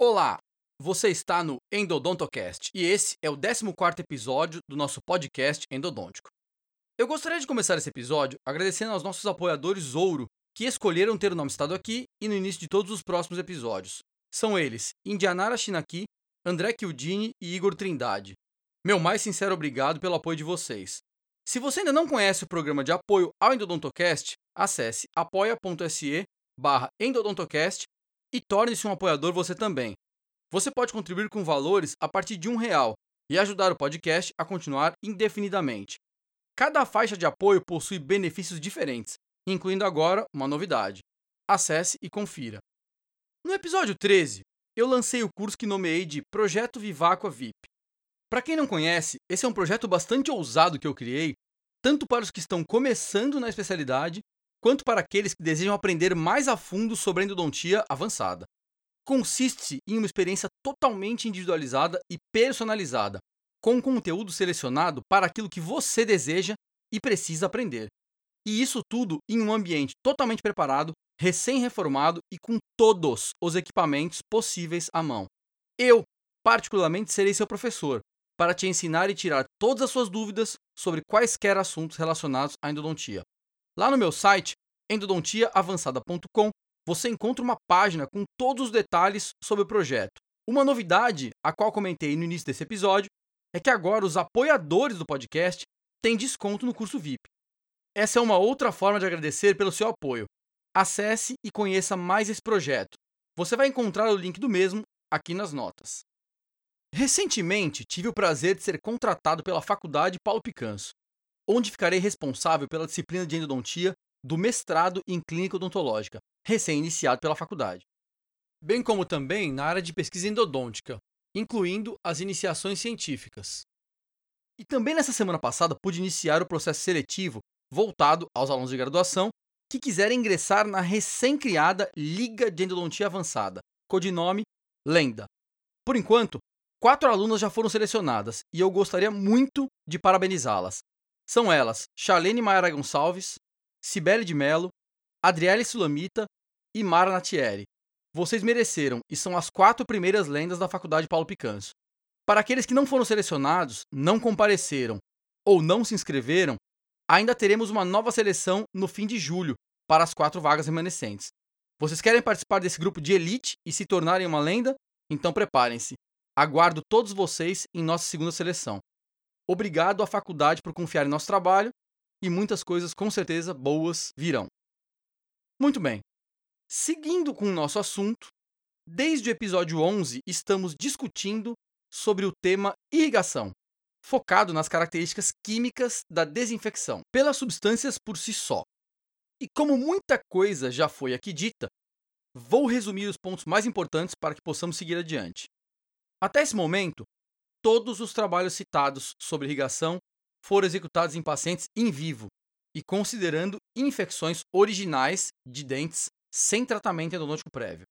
Olá, você está no Endodontocast e esse é o 14º episódio do nosso podcast endodôntico. Eu gostaria de começar esse episódio agradecendo aos nossos apoiadores Ouro, que escolheram ter o nome citado aqui e no início de todos os próximos episódios. São eles Indianara Shinaki, André Kildini e Igor Trindade. Meu mais sincero obrigado pelo apoio de vocês. Se você ainda não conhece o programa de apoio ao Endodontocast, acesse apoia.se barra endodontocast e torne-se um apoiador você também. Você pode contribuir com valores a partir de um real e ajudar o podcast a continuar indefinidamente. Cada faixa de apoio possui benefícios diferentes, incluindo agora uma novidade. Acesse e confira. No episódio 13, eu lancei o curso que nomeei de Projeto Viváqua VIP. Para quem não conhece, esse é um projeto bastante ousado que eu criei, tanto para os que estão começando na especialidade, quanto para aqueles que desejam aprender mais a fundo sobre a endodontia avançada. Consiste em uma experiência totalmente individualizada e personalizada, com conteúdo selecionado para aquilo que você deseja e precisa aprender. E isso tudo em um ambiente totalmente preparado, recém-reformado e com todos os equipamentos possíveis à mão. Eu, particularmente, serei seu professor, para te ensinar e tirar todas as suas dúvidas sobre quaisquer assuntos relacionados à endodontia. Lá no meu site, endodontiaavançada.com, você encontra uma página com todos os detalhes sobre o projeto. Uma novidade, a qual comentei no início desse episódio, é que agora os apoiadores do podcast têm desconto no curso VIP. Essa é uma outra forma de agradecer pelo seu apoio. Acesse e conheça mais esse projeto. Você vai encontrar o link do mesmo aqui nas notas. Recentemente, tive o prazer de ser contratado pela Faculdade Paulo Picanso, onde ficarei responsável pela disciplina de endodontia do mestrado em clínica odontológica, recém-iniciado pela faculdade, bem como também na área de pesquisa endodôntica, incluindo as iniciações científicas. E também nessa semana passada pude iniciar o processo seletivo voltado aos alunos de graduação que quiserem ingressar na recém-criada Liga de Endodontia Avançada, codinome Lenda. Por enquanto, quatro alunas já foram selecionadas e eu gostaria muito de parabenizá-las. São elas Charlene Maia Gonçalves, Cibele de Mello, Adriele Sulamita e Mara Natieri. Vocês mereceram e são as quatro primeiras lendas da Faculdade Paulo Picanso. Para aqueles que não foram selecionados, não compareceram ou não se inscreveram, ainda teremos uma nova seleção no fim de julho para as quatro vagas remanescentes. Vocês querem participar desse grupo de elite e se tornarem uma lenda? Então preparem-se. Aguardo todos vocês em nossa segunda seleção. Obrigado à faculdade por confiar em nosso trabalho e muitas coisas com certeza boas virão. Muito bem. Seguindo com o nosso assunto, desde o episódio 11 estamos discutindo sobre o tema irrigação, focado nas características químicas da desinfecção pelas substâncias por si só. E como muita coisa já foi aqui dita, vou resumir os pontos mais importantes para que possamos seguir adiante. Até esse momento, todos os trabalhos citados sobre irrigação foram executados em pacientes em vivo e considerando infecções originais de dentes sem tratamento endodôntico prévio.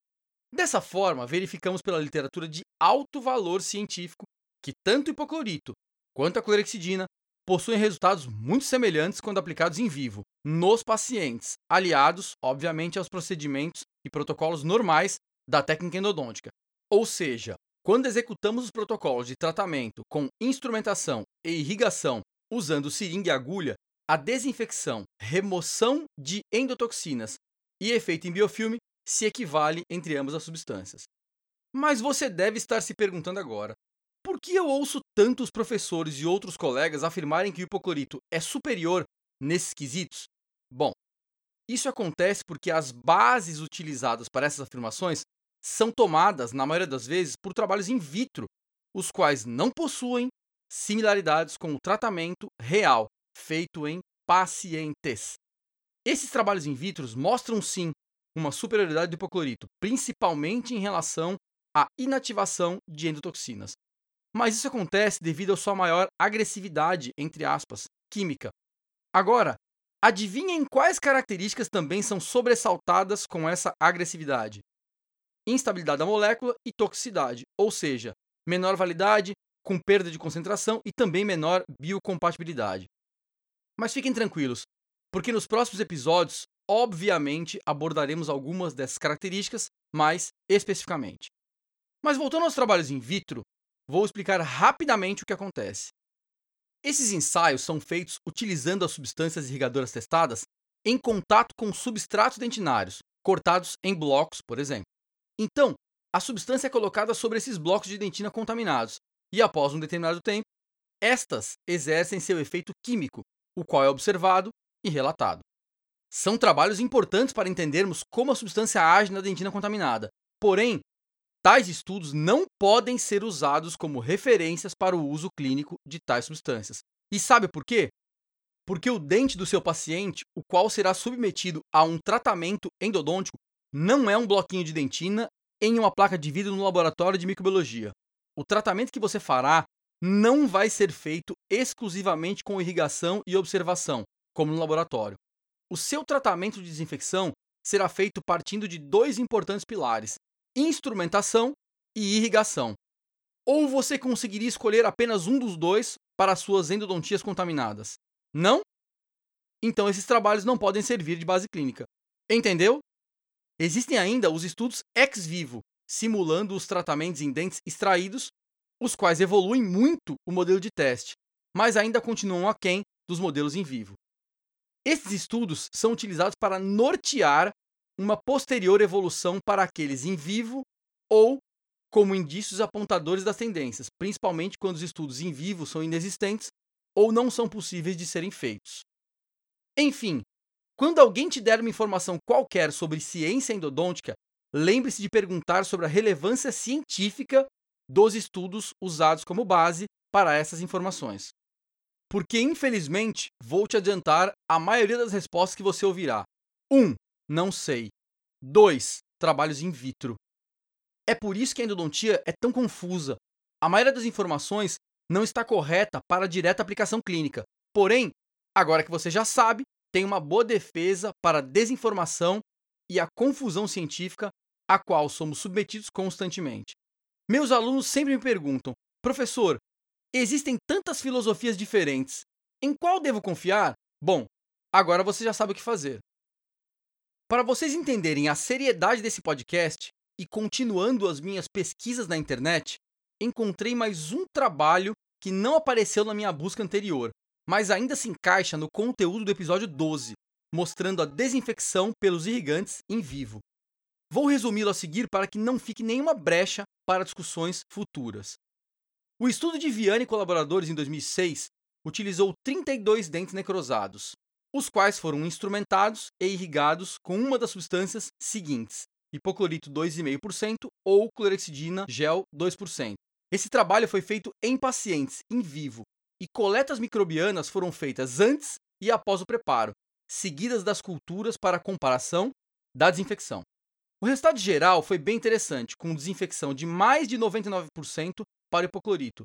Dessa forma, verificamos pela literatura de alto valor científico que tanto o hipoclorito quanto a clorexidina possuem resultados muito semelhantes quando aplicados em vivo, nos pacientes, aliados, obviamente, aos procedimentos e protocolos normais da técnica endodôntica. Ou seja, quando executamos os protocolos de tratamento com instrumentação e irrigação usando seringa e agulha, a desinfecção, remoção de endotoxinas e efeito em biofilme se equivale entre ambas as substâncias. Mas você deve estar se perguntando agora: por que eu ouço tantos professores e outros colegas afirmarem que o hipoclorito é superior nesses quesitos? Bom, isso acontece porque as bases utilizadas para essas afirmações são tomadas, na maioria das vezes, por trabalhos in vitro, os quais não possuem similaridades com o tratamento real feito em pacientes. Esses trabalhos in vitro mostram sim uma superioridade do hipoclorito, principalmente em relação à inativação de endotoxinas. Mas isso acontece devido à sua maior agressividade, entre aspas, química. Agora, adivinhem quais características também são sobressaltadas com essa agressividade? Instabilidade da molécula e toxicidade, ou seja, menor validade, com perda de concentração e também menor biocompatibilidade. Mas fiquem tranquilos, porque nos próximos episódios, obviamente, abordaremos algumas dessas características mais especificamente. Mas voltando aos trabalhos in vitro, vou explicar rapidamente o que acontece. Esses ensaios são feitos utilizando as substâncias irrigadoras testadas em contato com substratos dentinários, cortados em blocos, por exemplo. Então, a substância é colocada sobre esses blocos de dentina contaminados e, após um determinado tempo, estas exercem seu efeito químico, o qual é observado e relatado. São trabalhos importantes para entendermos como a substância age na dentina contaminada, porém, tais estudos não podem ser usados como referências para o uso clínico de tais substâncias. E sabe por quê? Porque o dente do seu paciente, o qual será submetido a um tratamento endodôntico, não é um bloquinho de dentina em uma placa de vidro no laboratório de microbiologia. O tratamento que você fará não vai ser feito exclusivamente com irrigação e observação, como no laboratório. O seu tratamento de desinfecção será feito partindo de dois importantes pilares: instrumentação e irrigação. Ou você conseguiria escolher apenas um dos dois para suas endodontias contaminadas? Não? Então esses trabalhos não podem servir de base clínica. Entendeu? Existem ainda os estudos ex vivo, simulando os tratamentos em dentes extraídos, os quais evoluem muito o modelo de teste, mas ainda continuam aquém dos modelos em vivo. Esses estudos são utilizados para nortear uma posterior evolução para aqueles em vivo ou como indícios apontadores das tendências, principalmente quando os estudos em vivo são inexistentes ou não são possíveis de serem feitos. Enfim, quando alguém te der uma informação qualquer sobre ciência endodôntica, lembre-se de perguntar sobre a relevância científica dos estudos usados como base para essas informações. Porque, infelizmente, vou te adiantar a maioria das respostas que você ouvirá. 1. Um, não sei. 2. Trabalhos in vitro. É por isso que a endodontia é tão confusa. A maioria das informações não está correta para a direta aplicação clínica. Porém, agora que você já sabe, tem uma boa defesa para a desinformação e a confusão científica a qual somos submetidos constantemente. Meus alunos sempre me perguntam: professor, existem tantas filosofias diferentes, em qual devo confiar? Bom, agora você já sabe o que fazer. Para vocês entenderem a seriedade desse podcast e continuando as minhas pesquisas na internet, encontrei mais um trabalho que não apareceu na minha busca anterior, mas ainda se encaixa no conteúdo do episódio 12, mostrando a desinfecção pelos irrigantes em vivo. Vou resumi-lo a seguir para que não fique nenhuma brecha para discussões futuras. O estudo de Viane e colaboradores em 2006 utilizou 32 dentes necrosados, os quais foram instrumentados e irrigados com uma das substâncias seguintes: hipoclorito 2,5% ou clorexidina gel 2%. Esse trabalho foi feito em pacientes em vivo e coletas microbianas foram feitas antes e após o preparo, seguidas das culturas para comparação da desinfecção. O resultado geral foi bem interessante, com desinfecção de mais de 99% para o hipoclorito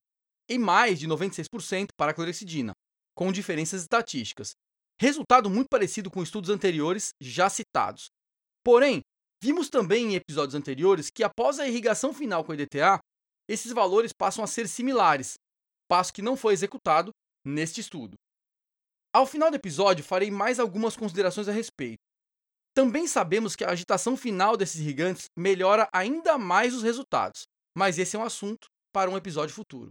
e mais de 96% para a clorexidina, com diferenças estatísticas. Resultado muito parecido com estudos anteriores já citados. Porém, vimos também em episódios anteriores que após a irrigação final com EDTA, esses valores passam a ser similares, passo que não foi executado neste estudo. Ao final do episódio, farei mais algumas considerações a respeito. Também sabemos que a agitação final desses irrigantes melhora ainda mais os resultados, mas esse é um assunto para um episódio futuro.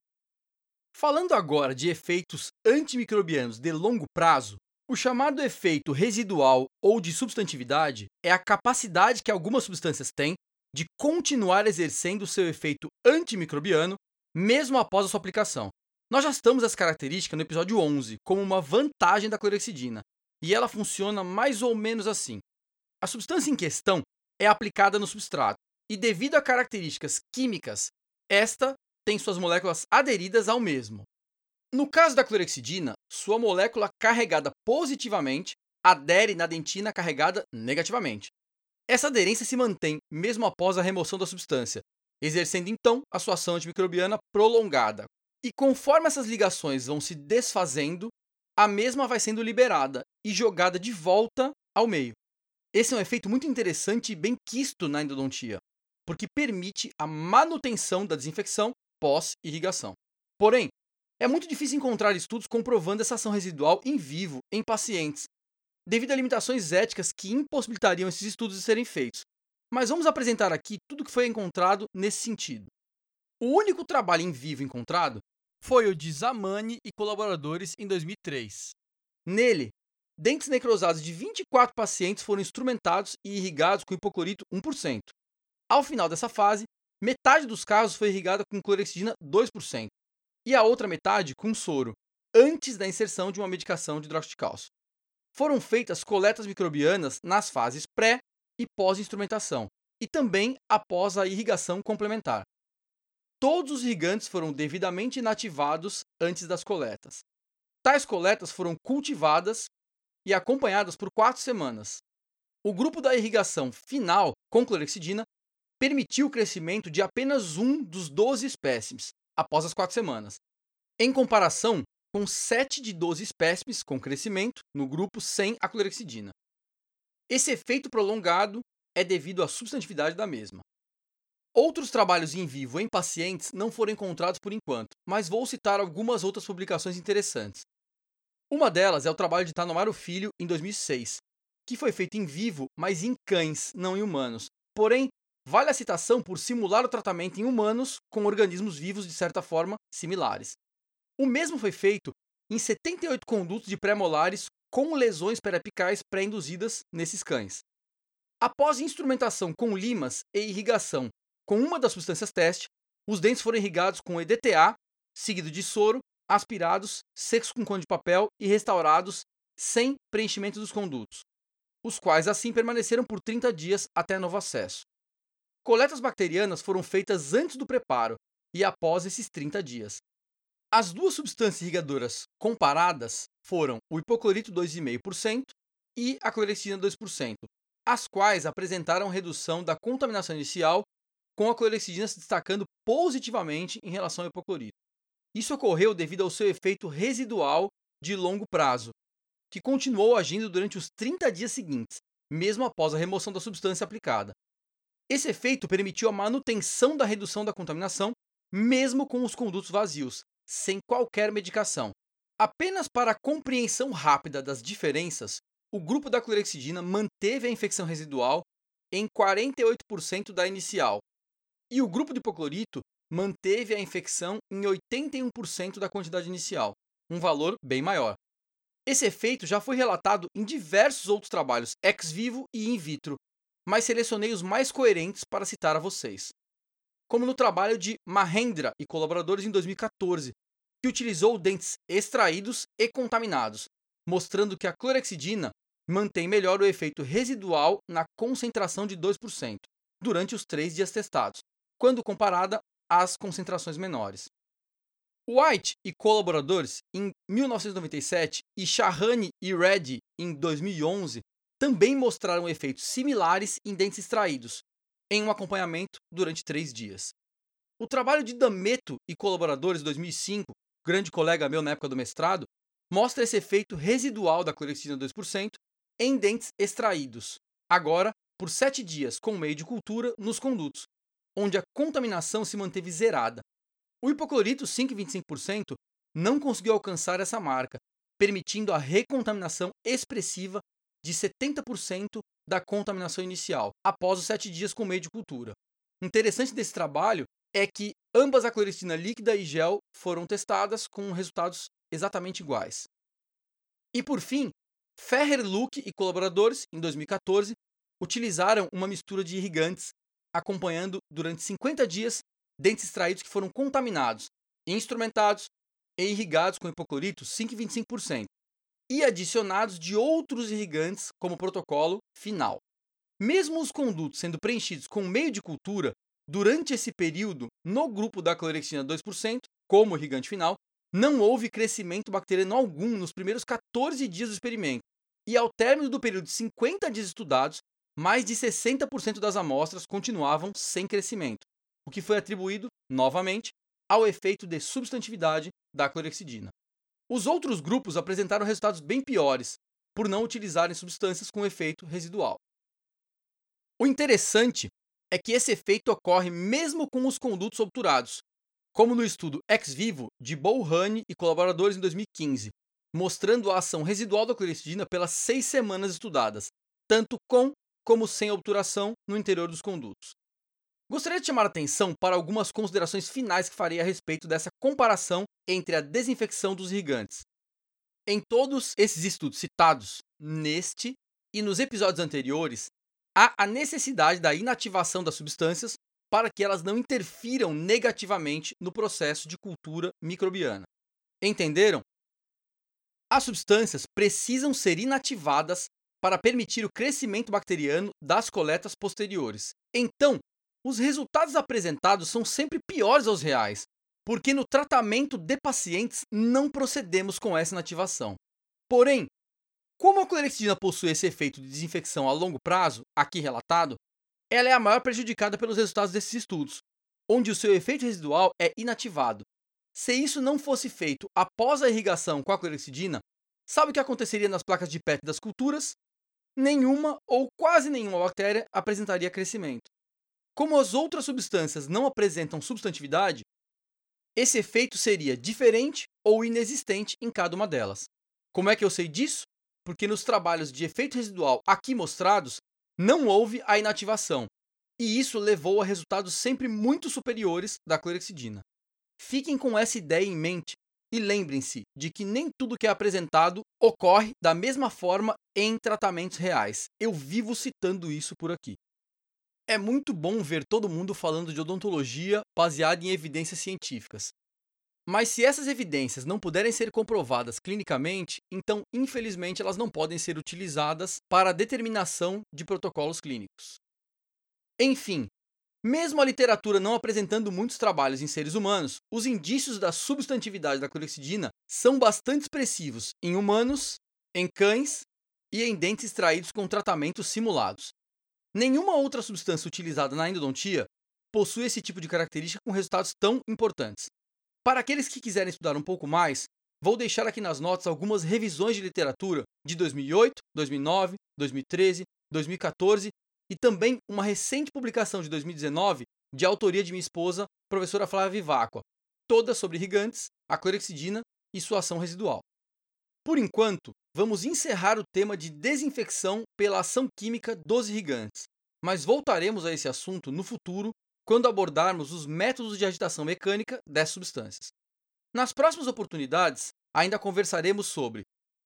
Falando agora de efeitos antimicrobianos de longo prazo, o chamado efeito residual ou de substantividade é a capacidade que algumas substâncias têm de continuar exercendo seu efeito antimicrobiano mesmo após a sua aplicação. Nós já estamos essa característica no episódio 11 como uma vantagem da clorexidina, e ela funciona mais ou menos assim. A substância em questão é aplicada no substrato, e devido a características químicas, esta tem suas moléculas aderidas ao mesmo. No caso da clorexidina, sua molécula carregada positivamente adere na dentina carregada negativamente. Essa aderência se mantém mesmo após a remoção da substância, exercendo então a sua ação antimicrobiana prolongada, e conforme essas ligações vão se desfazendo, a mesma vai sendo liberada e jogada de volta ao meio. Esse é um efeito muito interessante e bem quisto na endodontia, porque permite a manutenção da desinfecção pós-irrigação. Porém, é muito difícil encontrar estudos comprovando essa ação residual em vivo em pacientes, devido a limitações éticas que impossibilitariam esses estudos de serem feitos. Mas vamos apresentar aqui tudo o que foi encontrado nesse sentido. O único trabalho em vivo encontrado foi o de Zamani e colaboradores em 2003. Nele, dentes necrosados de 24 pacientes foram instrumentados e irrigados com hipoclorito 1%. Ao final dessa fase, metade dos casos foi irrigada com clorexidina 2% e a outra metade com soro, antes da inserção de uma medicação de hidróxido de cálcio. Foram feitas coletas microbianas nas fases pré e pós-instrumentação, e também após a irrigação complementar. Todos os irrigantes foram devidamente inativados antes das coletas. Tais coletas foram cultivadas e acompanhadas por quatro semanas. O grupo da irrigação final com clorexidina permitiu o crescimento de apenas um dos 12 espécimes após as quatro semanas, em comparação com 7 de 12 espécimes com crescimento no grupo sem a clorexidina. Esse efeito prolongado é devido à substantividade da mesma. Outros trabalhos em vivo em pacientes não foram encontrados por enquanto, mas vou citar algumas outras publicações interessantes. Uma delas é o trabalho de Tanomaro Filho em 2006, que foi feito em vivo, mas em cães, não em humanos. Porém, vale a citação por simular o tratamento em humanos com organismos vivos de certa forma similares. O mesmo foi feito em 78 condutos de pré-molares com lesões periapicais pré-induzidas nesses cães. Após instrumentação com limas e irrigação com uma das substâncias teste, os dentes foram irrigados com EDTA, seguido de soro, aspirados, secos com cone de papel e restaurados sem preenchimento dos condutos, os quais assim permaneceram por 30 dias até novo acesso. Coletas bacterianas foram feitas antes do preparo e após esses 30 dias. As duas substâncias irrigadoras comparadas foram o hipoclorito 2,5% e a clorexidina 2%, as quais apresentaram redução da contaminação inicial, com a clorexidina se destacando positivamente em relação ao hipoclorito. Isso ocorreu devido ao seu efeito residual de longo prazo, que continuou agindo durante os 30 dias seguintes, mesmo após a remoção da substância aplicada. Esse efeito permitiu a manutenção da redução da contaminação, mesmo com os condutos vazios, sem qualquer medicação. Apenas para a compreensão rápida das diferenças, o grupo da clorexidina manteve a infecção residual em 48% da inicial, e o grupo de hipoclorito manteve a infecção em 81% da quantidade inicial, um valor bem maior. Esse efeito já foi relatado em diversos outros trabalhos ex vivo e in vitro, mas selecionei os mais coerentes para citar a vocês como no trabalho de Mahendra e colaboradores em 2014, que utilizou dentes extraídos e contaminados, mostrando que a clorexidina mantém melhor o efeito residual na concentração de 2% durante os três dias testados, quando comparada às concentrações menores. White e colaboradores em 1997 e Shahani e Reddy em 2011 também mostraram efeitos similares em dentes extraídos, em um acompanhamento durante três dias. O trabalho de Dameto e colaboradores 2005, grande colega meu na época do mestrado, mostra esse efeito residual da clorexidina 2% em dentes extraídos, agora por sete dias com meio de cultura nos condutos, onde a contaminação se manteve zerada. O hipoclorito 5,25% não conseguiu alcançar essa marca, permitindo a recontaminação expressiva de 70% da contaminação inicial, após os sete dias com meio de cultura. Interessante desse trabalho é que ambas a clorexidina líquida e gel foram testadas com resultados exatamente iguais. E por fim, Ferrer, Luke e colaboradores, em 2014, utilizaram uma mistura de irrigantes, acompanhando durante 50 dias dentes extraídos que foram contaminados, instrumentados e irrigados com hipoclorito 5,25%, e adicionados de outros irrigantes como protocolo final. Mesmo os condutos sendo preenchidos com meio de cultura, durante esse período, no grupo da clorexina 2%, como irrigante final, não houve crescimento bacteriano algum nos primeiros 14 dias do experimento. E ao término do período de 50 dias estudados, mais de 60% das amostras continuavam sem crescimento, o que foi atribuído, novamente, ao efeito de substantividade da clorexidina. Os outros grupos apresentaram resultados bem piores, por não utilizarem substâncias com efeito residual. O interessante é que esse efeito ocorre mesmo com os condutos obturados, como no estudo ex vivo de Bouhane e colaboradores em 2015, mostrando a ação residual da clorexidina pelas seis semanas estudadas, tanto com como sem obturação no interior dos condutos. Gostaria de chamar a atenção para algumas considerações finais que farei a respeito dessa comparação entre a desinfecção dos irrigantes. Em todos esses estudos citados neste e nos episódios anteriores, há a necessidade da inativação das substâncias para que elas não interfiram negativamente no processo de cultura microbiana. Entenderam? As substâncias precisam ser inativadas para permitir o crescimento bacteriano das coletas posteriores. Então, os resultados apresentados são sempre piores aos reais, porque no tratamento de pacientes não procedemos com essa inativação. Porém, como a clorexidina possui esse efeito de desinfecção a longo prazo, aqui relatado, ela é a maior prejudicada pelos resultados desses estudos, onde o seu efeito residual é inativado. Se isso não fosse feito após a irrigação com a clorexidina, sabe o que aconteceria nas placas de PET das culturas? Nenhuma ou quase nenhuma bactéria apresentaria crescimento. Como as outras substâncias não apresentam substantividade, esse efeito seria diferente ou inexistente em cada uma delas. Como é que eu sei disso? Porque nos trabalhos de efeito residual aqui mostrados, não houve a inativação, e isso levou a resultados sempre muito superiores da clorexidina. Fiquem com essa ideia em mente e lembrem-se de que nem tudo que é apresentado ocorre da mesma forma em tratamentos reais. Eu vivo citando isso por aqui. É muito bom ver todo mundo falando de odontologia baseada em evidências científicas. Mas se essas evidências não puderem ser comprovadas clinicamente, então infelizmente elas não podem ser utilizadas para a determinação de protocolos clínicos. Enfim, mesmo a literatura não apresentando muitos trabalhos em seres humanos, os indícios da substantividade da clorexidina são bastante expressivos em humanos, em cães e em dentes extraídos com tratamentos simulados. Nenhuma outra substância utilizada na endodontia possui esse tipo de característica com resultados tão importantes. Para aqueles que quiserem estudar um pouco mais, vou deixar aqui nas notas algumas revisões de literatura de 2008, 2009, 2013, 2014 e também uma recente publicação de 2019 de autoria de minha esposa, professora Flávia Vivacqua, todas sobre irrigantes, a clorexidina e sua ação residual. Por enquanto, vamos encerrar o tema de desinfecção pela ação química dos irrigantes, mas voltaremos a esse assunto no futuro quando abordarmos os métodos de agitação mecânica dessas substâncias. Nas próximas oportunidades, ainda conversaremos sobre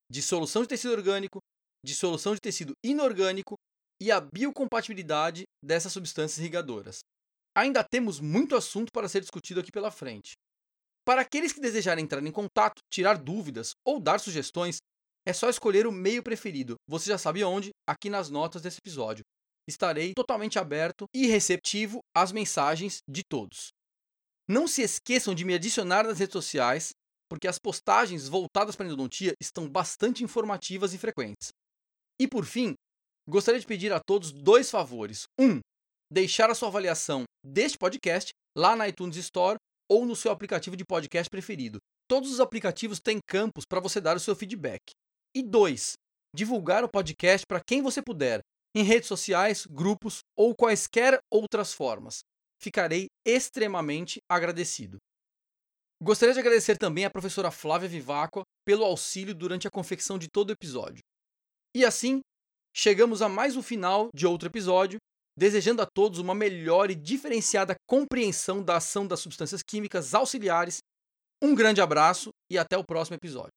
dissolução de tecido orgânico, dissolução de tecido inorgânico e a biocompatibilidade dessas substâncias irrigadoras. Ainda temos muito assunto para ser discutido aqui pela frente. Para aqueles que desejarem entrar em contato, tirar dúvidas ou dar sugestões, é só escolher o meio preferido. Você já sabe onde? Aqui nas notas desse episódio. Estarei totalmente aberto e receptivo às mensagens de todos. Não se esqueçam de me adicionar nas redes sociais, porque as postagens voltadas para a endodontia estão bastante informativas e frequentes. E por fim, gostaria de pedir a todos dois favores. Um, deixar a sua avaliação deste podcast lá na iTunes Store ou no seu aplicativo de podcast preferido. Todos os aplicativos têm campos para você dar o seu feedback. E dois, divulgar o podcast para quem você puder, em redes sociais, grupos ou quaisquer outras formas. Ficarei extremamente agradecido. Gostaria de agradecer também à professora Flávia Vivacqua pelo auxílio durante a confecção de todo o episódio. E assim, chegamos a mais um final de outro episódio desejando a todos uma melhor e diferenciada compreensão da ação das substâncias químicas auxiliares. Um grande abraço e até o próximo episódio.